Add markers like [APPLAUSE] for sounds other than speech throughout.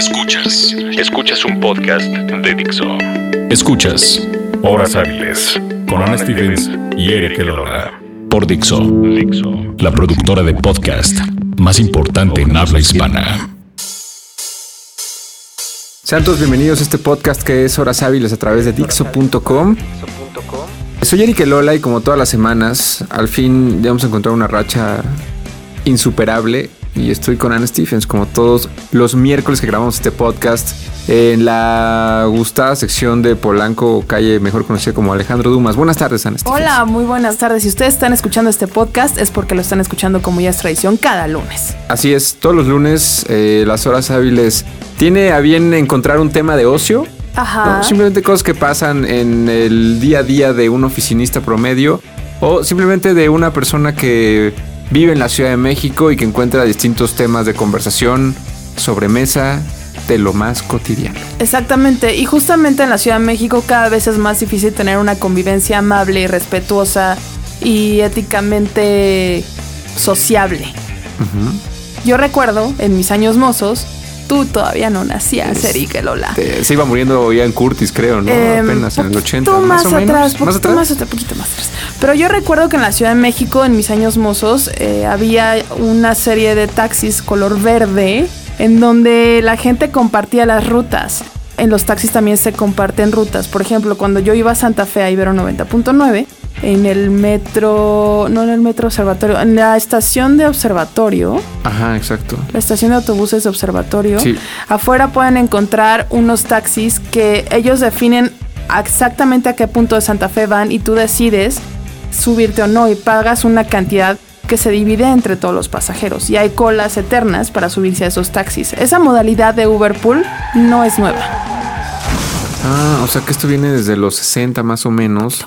Escuchas. Escuchas un podcast de Dixo. Escuchas Horas Hábiles con Ana Stevens y Eric Elola. Por Dixo. Dixo. La productora de podcast más importante en habla hispana. Sean todos bienvenidos a este podcast que es Horas Hábiles a través de Dixo.com. Soy Eric Elola y como todas las semanas, al fin ya hemos encontrado una racha insuperable y estoy con Anne Stephens como todos los miércoles que grabamos este podcast en la gustada sección de Polanco, calle mejor conocida como Alejandro Dumas. Buenas tardes, Anne Stephens. Hola, muy buenas tardes. Si ustedes están escuchando este podcast es porque lo están escuchando como ya es tradición cada lunes. Así es, todos los lunes eh, las horas hábiles tiene a bien encontrar un tema de ocio. Ajá. ¿no? Simplemente cosas que pasan en el día a día de un oficinista promedio o simplemente de una persona que vive en la Ciudad de México y que encuentra distintos temas de conversación sobre mesa de lo más cotidiano. Exactamente. Y justamente en la Ciudad de México cada vez es más difícil tener una convivencia amable y respetuosa y éticamente sociable. Yo recuerdo en mis años mozos, tú todavía no nacías, Erika Lola. Se iba muriendo ya en Curtis, creo, ¿no? Em, Apenas en el 80. poquito más, o menos. atrás, ¿Más poquito atrás? más atrás, poquito más atrás. Pero yo recuerdo que en la Ciudad de México, en mis años mozos, eh, había una serie de taxis color verde en donde la gente compartía las rutas. En los taxis también se comparten rutas. Por ejemplo, cuando yo iba a Santa Fe a Ibero 90.9, en el metro, no en el metro observatorio, en la estación de observatorio, Ajá, exacto. la estación de autobuses de observatorio. Sí. Afuera pueden encontrar unos taxis que ellos definen exactamente a qué punto de Santa Fe van y tú decides subirte o no y pagas una cantidad que se divide entre todos los pasajeros y hay colas eternas para subirse a esos taxis. Esa modalidad de Uber Pool no es nueva. Ah, o sea que esto viene desde los 60 más o menos.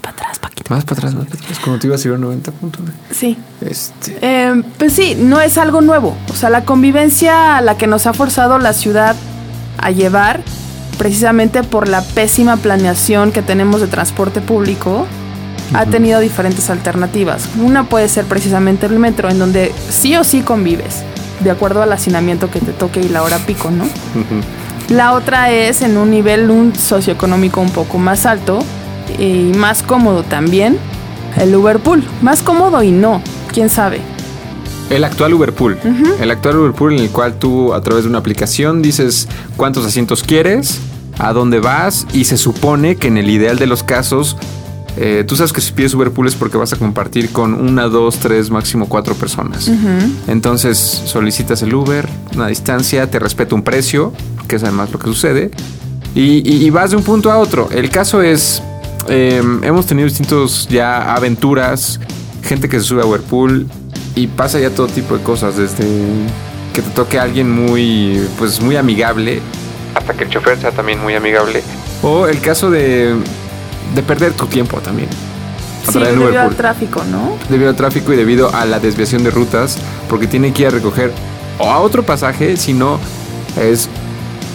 Más para atrás, más para atrás. Cuando te ibas a ir a 90 puntos. Sí. Este. Eh, pues sí, no es algo nuevo. O sea, la convivencia a la que nos ha forzado la ciudad a llevar, precisamente por la pésima planeación que tenemos de transporte público, ha tenido diferentes alternativas. Una puede ser precisamente el metro, en donde sí o sí convives, de acuerdo al hacinamiento que te toque y la hora pico, ¿no? La otra es en un nivel un socioeconómico un poco más alto y más cómodo también, el Uber Pool. Más cómodo y no, quién sabe. El actual Uberpool. El actual Uberpool en el cual tú a través de una aplicación dices cuántos asientos quieres, a dónde vas y se supone que en el ideal de los casos, eh, tú sabes que si pides Uberpool es porque vas a compartir con una, dos, tres, máximo cuatro personas. Entonces solicitas el Uber, una distancia, te respeta un precio, que es además lo que sucede, y, y- y vas de un punto a otro. El caso es, eh, hemos tenido distintos ya aventuras, gente que se sube a Uberpool y pasa ya todo tipo de cosas, desde que te toque alguien muy, pues muy amigable, hasta que el chofer sea también muy amigable, o el caso de, de perder tu tiempo también. a Sí, debido al tráfico, ¿no? debido al tráfico y debido a la desviación de rutas, porque tiene que ir a recoger o a otro pasaje, si no es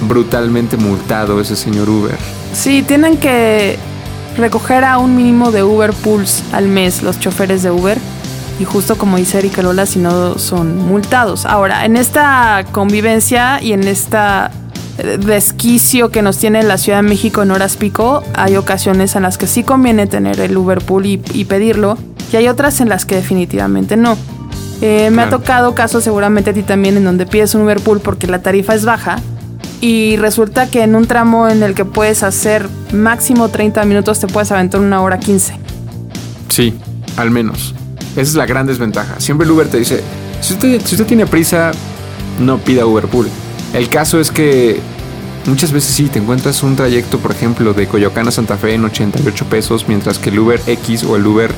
brutalmente multado ese señor Uber. Sí, tienen que recoger a un mínimo de Uber Pools al mes los choferes de Uber. Y justo como dice Erika Lola, si no son multados. Ahora, en esta convivencia y en esta eh, desquicio que nos tiene la Ciudad de México en horas pico, hay ocasiones en las que sí conviene tener el Uber Pool y, y pedirlo, y hay otras en las que definitivamente no. Eh, Me ha tocado casos seguramente a ti también en donde pides un Uber Pool porque la tarifa es baja y resulta que en un tramo en el que puedes hacer máximo 30 minutos te puedes aventar una hora 15. Sí, al menos. Esa es la gran desventaja. Siempre el Uber te dice, si usted, tiene prisa, no pida Uberpool. El caso es que muchas veces sí, te encuentras un trayecto, por ejemplo, de Coyoacán a Santa Fe en 88 pesos, mientras que el Uber X o el Uber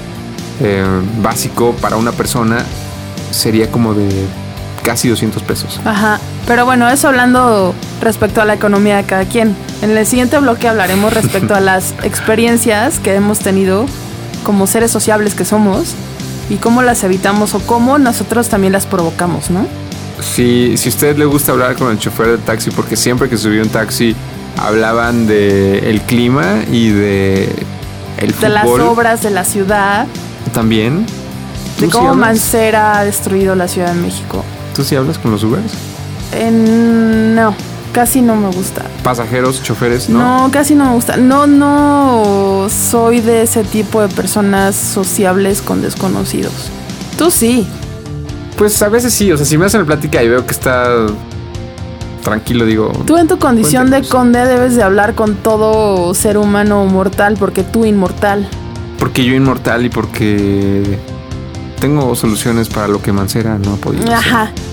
eh, básico para una persona sería como de casi 200 pesos. Ajá. Pero bueno, eso hablando respecto a la economía de cada quien. En el siguiente bloque hablaremos respecto a [LAUGHS] las experiencias que hemos tenido como seres sociables que somos y cómo las evitamos o cómo nosotros también las provocamos, ¿no? Si, si a usted le gusta hablar con el chofer del taxi, porque siempre que subió un taxi hablaban de el clima y de el De las fútbol obras de la ciudad, también. ¿Tú de cómo? Mancera ha destruido la Ciudad de México. ¿Tú sí hablas con los Ubers? En- no, casi no me gusta. Pasajeros, choferes, ¿no? No, casi no me gusta. No, no soy de ese tipo de personas sociables con desconocidos. Tú sí. Pues a veces sí, o sea, si me hacen la plática y veo que está tranquilo, digo. Tú en tu condición de conde debes de hablar con todo ser humano mortal porque tú inmortal. Porque yo inmortal y porque tengo soluciones para lo que Mancera no ha podido. hacer.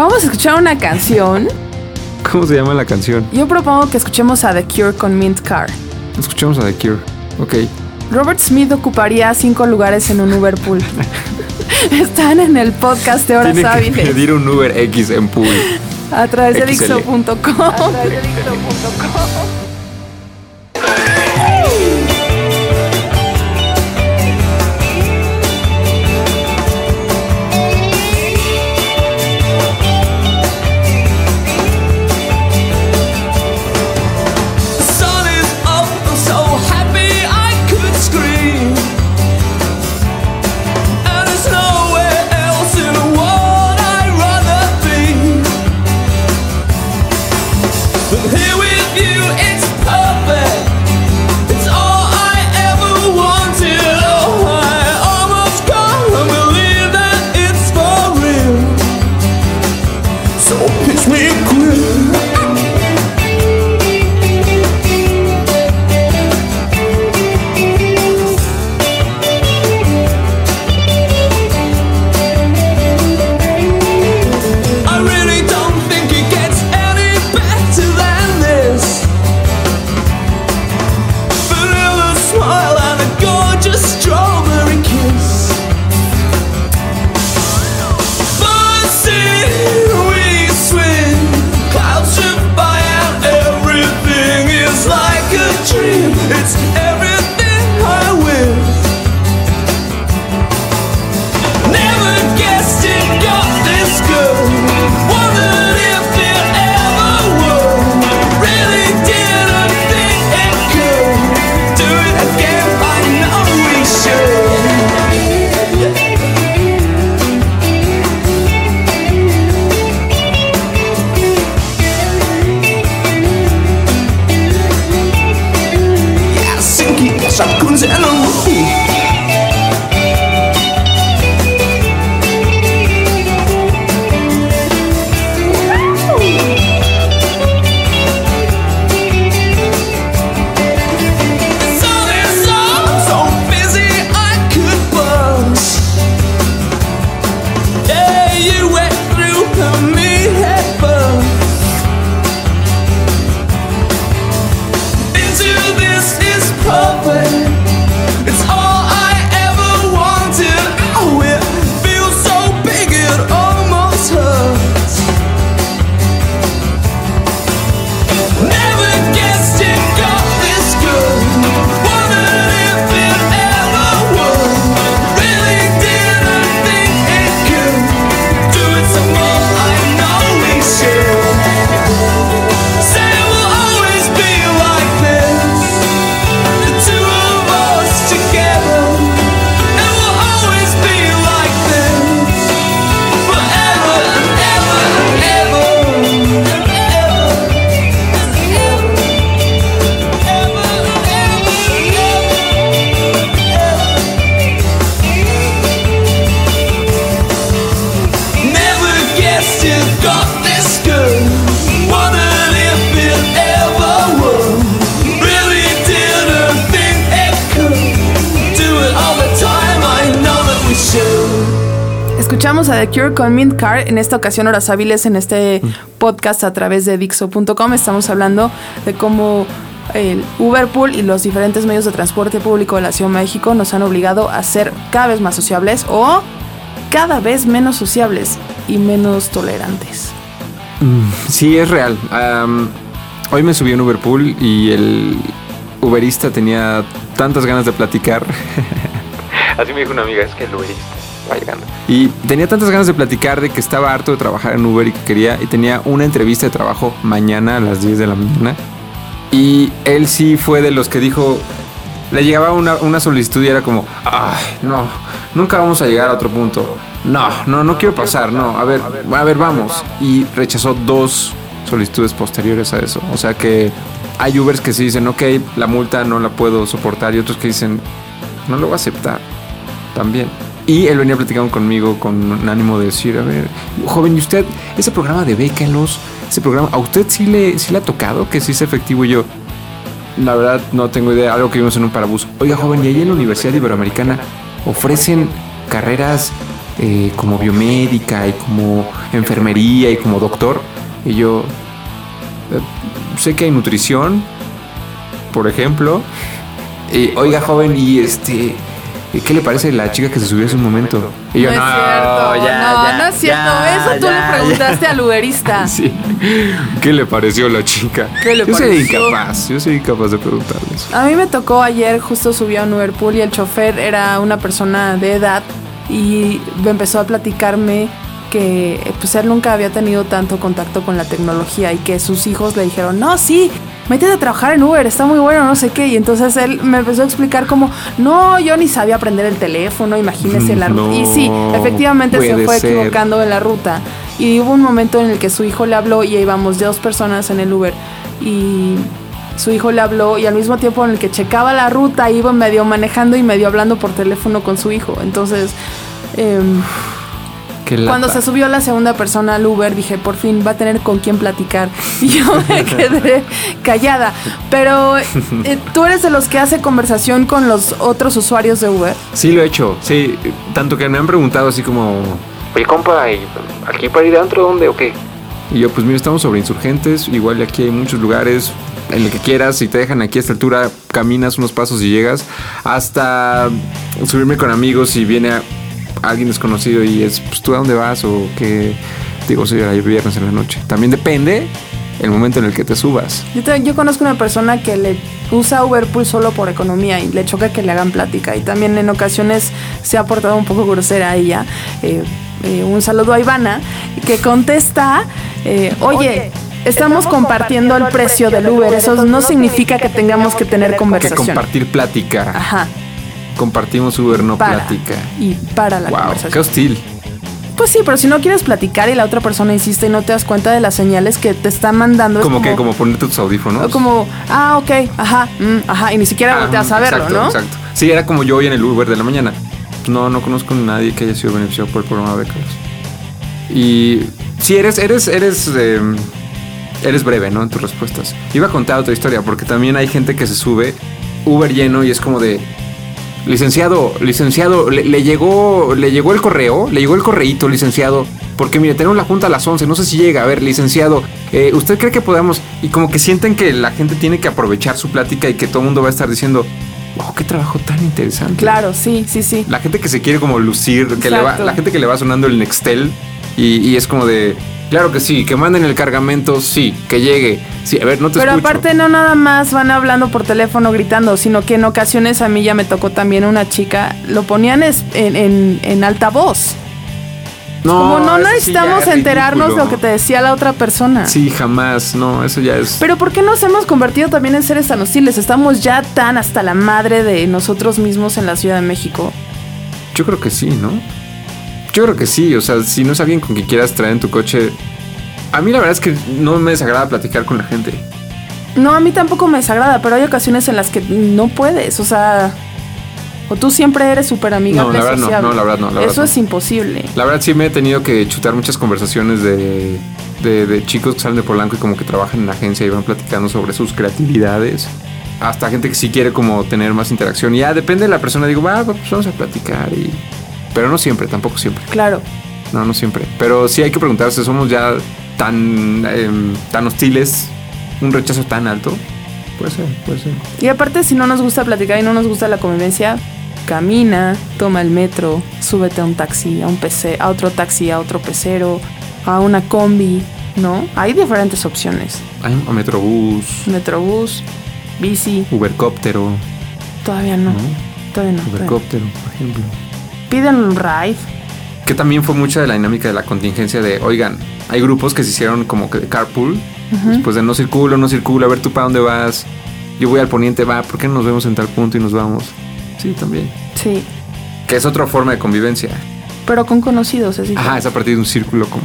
Vamos a escuchar una canción. [LAUGHS] ¿Cómo se llama la canción? Yo propongo que escuchemos a The Cure con Mint Car. Escuchamos a The Cure. Ok. Robert Smith ocuparía cinco lugares en un Uber pool. [LAUGHS] [LAUGHS] Están en el podcast de Horas Tiene que pedir un Uber X en pool. a través de XL. Dixo.com. The Cure con Mint Car, en esta ocasión horas hábiles en este podcast a través de Dixo.com. Estamos hablando de cómo el Uberpool y los diferentes medios de transporte público de la Ciudad de México nos han obligado a ser cada vez más sociables o cada vez menos sociables y menos tolerantes. Sí, es real. Hoy me subí en Uberpool y el Uberista tenía tantas ganas de platicar. [LAUGHS] Así me dijo una amiga, es que el Uberista Y tenía tantas ganas de platicar de que estaba harto de trabajar en Uber y que quería, y tenía una entrevista de trabajo mañana a las 10 de la mañana. Y él sí fue de los que dijo, le llegaba una, una solicitud y era como, ay, no, nunca vamos a llegar a otro punto. No, no, no quiero pasar, no, a ver, a ver, vamos. Y rechazó dos solicitudes posteriores a eso. O sea que hay Ubers que sí dicen, ok, la multa no la puedo soportar y otros que dicen, no lo voy a aceptar también. Y él venía platicando conmigo con un ánimo de decir, a ver, joven, ¿y usted, ese programa de Bécalos, ese programa, a usted sí le, sí le ha tocado que sí es efectivo? Y yo, la verdad no tengo idea, algo que vimos en un parabús. Oiga, joven, y ahí en la Universidad Iberoamericana ofrecen carreras eh, como biomédica y como enfermería y como doctor. Y yo eh, sé que hay nutrición, por ejemplo. Oiga, joven, y este. ¿Qué le parece la chica que se subió hace un momento? Y yo, no, es cierto, ya, no, ya, no es cierto. ya, Eso tú ya, le preguntaste al uberista. [LAUGHS] Sí. ¿Qué le pareció la chica? ¿Qué le yo soy incapaz, yo soy incapaz de preguntarles. A mí me tocó ayer, justo subí a un Uberpool y el chofer era una persona de edad y me empezó a platicarme que pues él nunca había tenido tanto contacto con la tecnología y que sus hijos le dijeron, no, sí, métete a trabajar en Uber, está muy bueno, no sé qué. Y entonces él me empezó a explicar como, no, yo ni sabía aprender el teléfono, imagínese la ruta. y sí, efectivamente se fue ser. equivocando en la ruta. Y hubo un momento en el que su hijo le habló y íbamos dos personas en el Uber y su hijo le habló y al mismo tiempo en el que checaba la ruta iba medio manejando y medio hablando por teléfono con su hijo. Entonces, em, Qué lata. cuando se subió la segunda persona al Uber, dije, por fin va a tener con quién platicar. [LAUGHS] Y yo me [LAUGHS] quedé callada. Pero [LAUGHS] eh, tú eres de los que hace conversación con los otros usuarios de Uber. Sí, lo he hecho. Sí, tanto que me han preguntado así como, oye, compa, ¿y ¿aquí para ir adentro dónde o qué? Y yo, pues mira, estamos sobre insurgentes. Igual aquí hay muchos lugares en el que quieras. Si te dejan aquí a esta altura, caminas unos pasos y llegas. Hasta subirme con amigos y viene a- alguien desconocido y es, pues tú a dónde vas o qué. Digo, soy era viernes en la noche. También depende el momento en el que te subas. Yo, te- yo conozco una persona que le usa Uberpool solo por economía y le choca que le hagan plática. Y también en ocasiones se ha portado un poco grosera a ella. Eh, eh, un saludo a Ivana, que contesta, eh, oye, estamos compartiendo el precio del Uber. Eso no significa que tengamos que tener Que conversación. compartir plática. Ajá, Compartimos Uber, no para. plática. Y para la Wow, qué hostil. Pues sí, pero si no quieres platicar y la otra persona insiste y no te das cuenta de las señales que te está mandando. Como que, como ponerte tus audífonos. o como, ah, ok, ajá, mm, ajá, y ni siquiera Ah, volteas a verlo, exacto, ¿no? Exacto. Sí, era como yo hoy en el Uber de la mañana. No, no conozco a nadie que haya sido beneficiado por el programa de becas. Y sí, eres, eres, eres, eh, eres breve, ¿no? En tus respuestas. Iba a contar otra historia porque también hay gente que se sube Uber lleno y es como de licenciado, licenciado, le, le llegó, le llegó el correo, le llegó el correíto, licenciado. Porque mire, tenemos la junta a las 11, no sé si llega. A ver, licenciado, eh, ¿usted cree que podamos? Y como que sienten que la gente tiene que aprovechar su plática y que todo el mundo va a estar diciendo, wow, qué trabajo tan interesante. Claro, sí, sí, sí. La gente que se quiere como lucir, que le va, la gente que le va sonando el Nextel y, y es como de, claro que sí, que manden el cargamento, sí, que llegue. Sí, a ver, no te Pero escucho. aparte no nada más van hablando por teléfono gritando, sino que en ocasiones a mí ya me tocó también una chica, lo ponían en, en, en altavoz. Como no sí ya necesitamos es enterarnos ridículo. lo que te decía la otra persona. Sí, jamás, no, eso ya es... Pero ¿por qué nos hemos convertido también en seres tan hostiles? Estamos ya tan hasta la madre de nosotros mismos en la Ciudad de México. Yo creo que sí, ¿no? Yo creo que sí, o sea, si no es alguien con quien quieras traer en tu coche... A mí la verdad es que no me desagrada platicar con la gente. No, a mí tampoco me desagrada, pero hay ocasiones en las que no puedes, o sea... O tú siempre eres súper amigable, No, la verdad no, no, la verdad no, la verdad Eso no. es imposible. La verdad sí me he tenido que chutar muchas conversaciones de, de, de chicos que salen de Polanco y como que trabajan en la agencia y van platicando sobre sus creatividades. Hasta gente que sí quiere como tener más interacción. Y ya depende de la persona, digo, va, pues vamos a platicar. Y... Pero no siempre, tampoco siempre. Claro. No, no siempre. Pero sí hay que preguntarse, ¿somos ya tan, em, tan hostiles? ¿Un rechazo tan alto? Puede ser, puede ser. Y aparte, si no nos gusta platicar y no nos gusta la convivencia, camina, toma el metro, súbete a un taxi, a un PC, a otro taxi, a otro pecero, a una combi, ¿no? Hay diferentes opciones. Hay un metrobús, Metrobús, bici, Ubercóptero, todavía no. ¿no? Todavía no. todavía no. Ubercóptero, por ejemplo. Piden un ride. Que también fue mucha de la dinámica de la contingencia de, oigan, hay grupos que se hicieron como que de carpool, después de no circulo, no circulo, a ver tú para dónde vas, yo voy al poniente, va, ¿por qué no nos vemos en tal punto y nos vamos? Sí, también. Sí. Que es otra forma de convivencia. Pero con conocidos, es diferente. Ajá, es a partir de un círculo como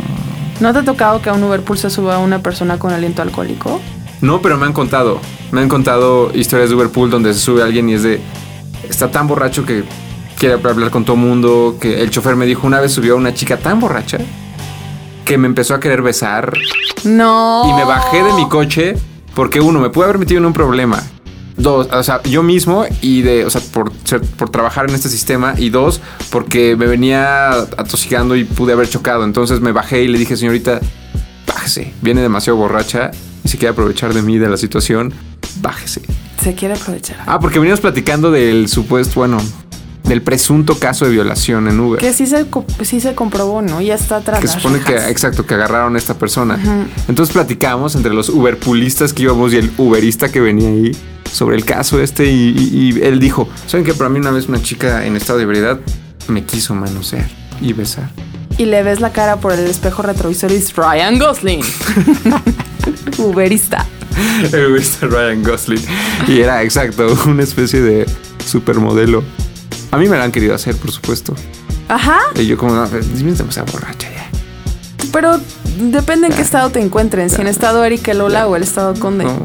¿No te ha tocado que a un Uberpool se suba una persona con aliento alcohólico? No, pero me han contado. Me han contado historias de Uberpool donde se sube alguien y es de. Está tan borracho que quiere hablar con todo mundo. Que el chofer me dijo una vez subió a una chica tan borracha que me empezó a querer besar. No. Y me bajé de mi coche porque uno, me pude haber metido en un problema. Dos, o sea, yo mismo y de, o sea, por, ser- por trabajar en este sistema. Y dos, porque me venía atosigando y pude haber chocado. Entonces me bajé y le dije, señorita, bájese. Viene demasiado borracha y se quiere aprovechar de mí, de la situación. Bájese. Se quiere aprovechar. Ah, porque veníamos platicando del supuesto, bueno, del presunto caso de violación en Uber. Que sí se, sí se comprobó, ¿no? Ya está atrás. Que se supone que, exacto, que agarraron a esta persona. Entonces platicamos entre los Uberpulistas que íbamos y el Uberista que venía ahí sobre el caso este y, y- y él dijo, ¿saben que Para mí una vez una chica en estado de ebriedad me quiso manosear y besar. Y le ves la cara por el espejo retrovisor y es Ryan Gosling. [LAUGHS] Uberista. El Uberista Ryan Gosling. Y era exacto, una especie de supermodelo. A mí me lo han querido hacer, por supuesto. Ajá. Y yo como, "No, demasiado borracha ya. Pero depende en qué estado te encuentren. Si en estado Eric Lola o el estado Conde. No.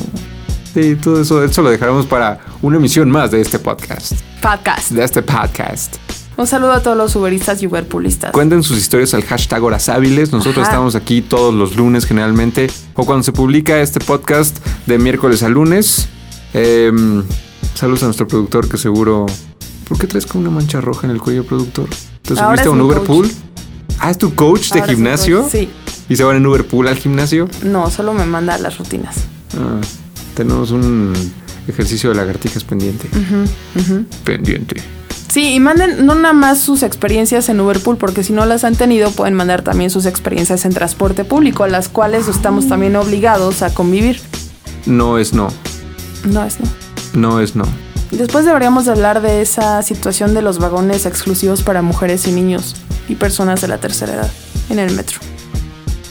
Sí, todo eso, eso lo dejaremos para una emisión más de este podcast. Podcast. De este podcast. Un saludo a todos los uberistas y uberpulistas. Cuenten sus historias al hashtag Horas Hábiles. Nosotros Ajá. estamos aquí todos los lunes generalmente. O cuando se publica este podcast de miércoles a lunes. Em, saludos a nuestro productor que seguro... ¿Por qué traes con una mancha roja en el cuello, productor? ¿Te Ahora subiste a un mi Uberpool? Ah, ¿es tu coach de Ahora gimnasio? Sí. ¿Y se van en Uberpool al gimnasio? No, solo me manda las rutinas. Ah, tenemos un ejercicio de lagartijas pendiente. Pendiente. Sí, y manden no nada más sus experiencias en Uberpool, porque si no las han tenido, pueden mandar también sus experiencias en transporte público, las cuales estamos también obligados a convivir. No es no. No es no. No es no. Después deberíamos de hablar de esa situación de los vagones exclusivos para mujeres y niños y personas de la tercera edad en el metro.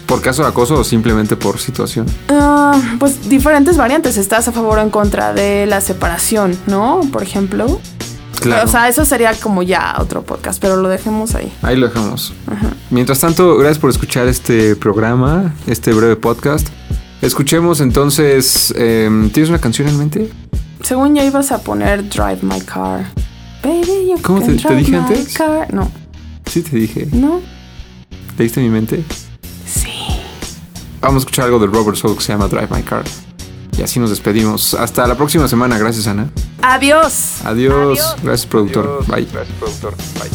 ¿Por caso de acoso o simplemente por situación? Ah, pues diferentes variantes. Estás a favor o en contra de la separación, ¿no? Por ejemplo. Claro. O sea, eso sería como ya otro podcast, pero lo dejemos ahí. Ahí lo dejamos. Mientras tanto, gracias por escuchar este programa, este breve podcast. Escuchemos entonces. em, ¿Tienes una canción en mente? Según ya ibas a poner Drive My Car. Baby, you ¿Cómo can te- te drive dije my antes? car. No, Sí, te dije. no. ¿Leíste mi mente? Sí. Vamos a escuchar algo de Robert Soul que se llama Drive My Car. Y así nos despedimos. Hasta la próxima semana. Gracias, Ana. Adiós. Adiós. Gracias, productor. Bye. Gracias, productor. Bye.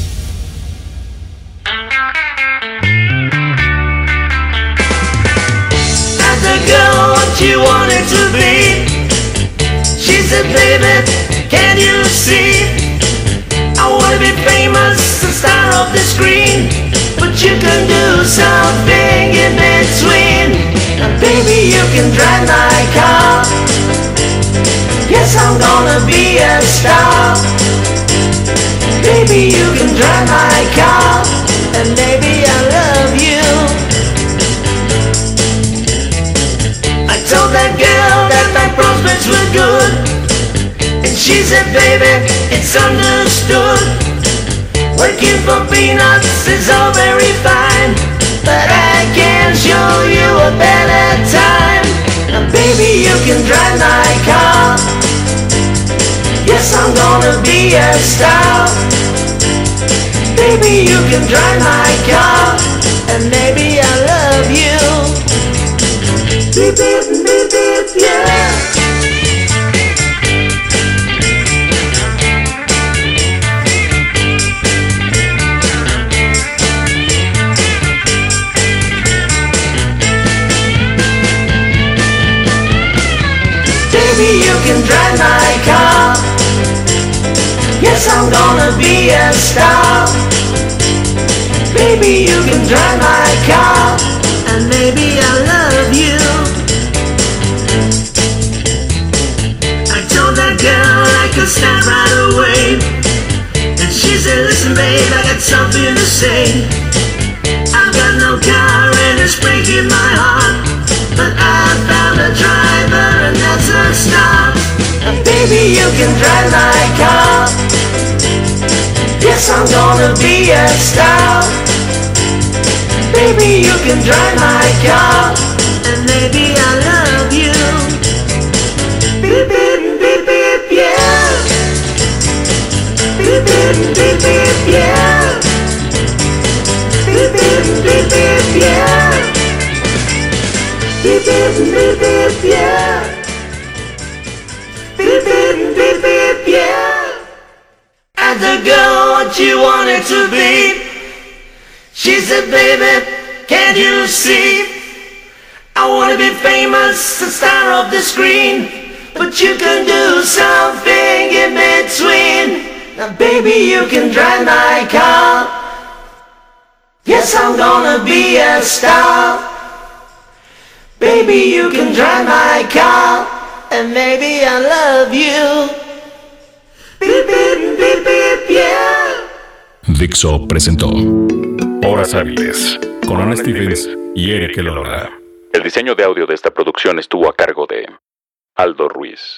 As a girl, what you wanted to be. Said, baby, can you see? I wanna be famous, the star of the screen. But you can do something in between. And baby, you can drive my car. Yes, I'm gonna be a star. Baby, you can drive my car. And baby, I love you. I told that girl prospects were good. And she said, baby, it's understood. Working for peanuts is all very fine But I can show you a better time. And baby, you can drive my car. Yes, I'm gonna be a star. Baby, you can drive my car And maybe I love you. Beep, beep, be a star. Baby, you can drive my car. And maybe I love you. I told that girl I could start right away. And she said, listen babe, I got something to say. I've got no car and it's breaking my heart. But I found a driver and that's a start. And baby, you can drive my car. Yes, I'm gonna be a star. Baby, you can drive my car, and maybe I love you. Beep, beep, beep, beep, yeah. Beep, beep, beep, beep, yeah. Beep, beep, beep, beep, yeah. Beep, beep, beep, beep, yeah. You wanted to be. She said, baby, can't you see? I wanna be famous, the star of the screen. But you can do something in between. Now, baby, you can drive my car. Yes, I'm gonna be a star. Baby, you can drive my car. And maybe I'll love you. Beep, beep. Dixo presentó Horas Hábiles con Ana Stevens y Eric Elola. El diseño de audio de esta producción estuvo a cargo de Aldo Ruiz.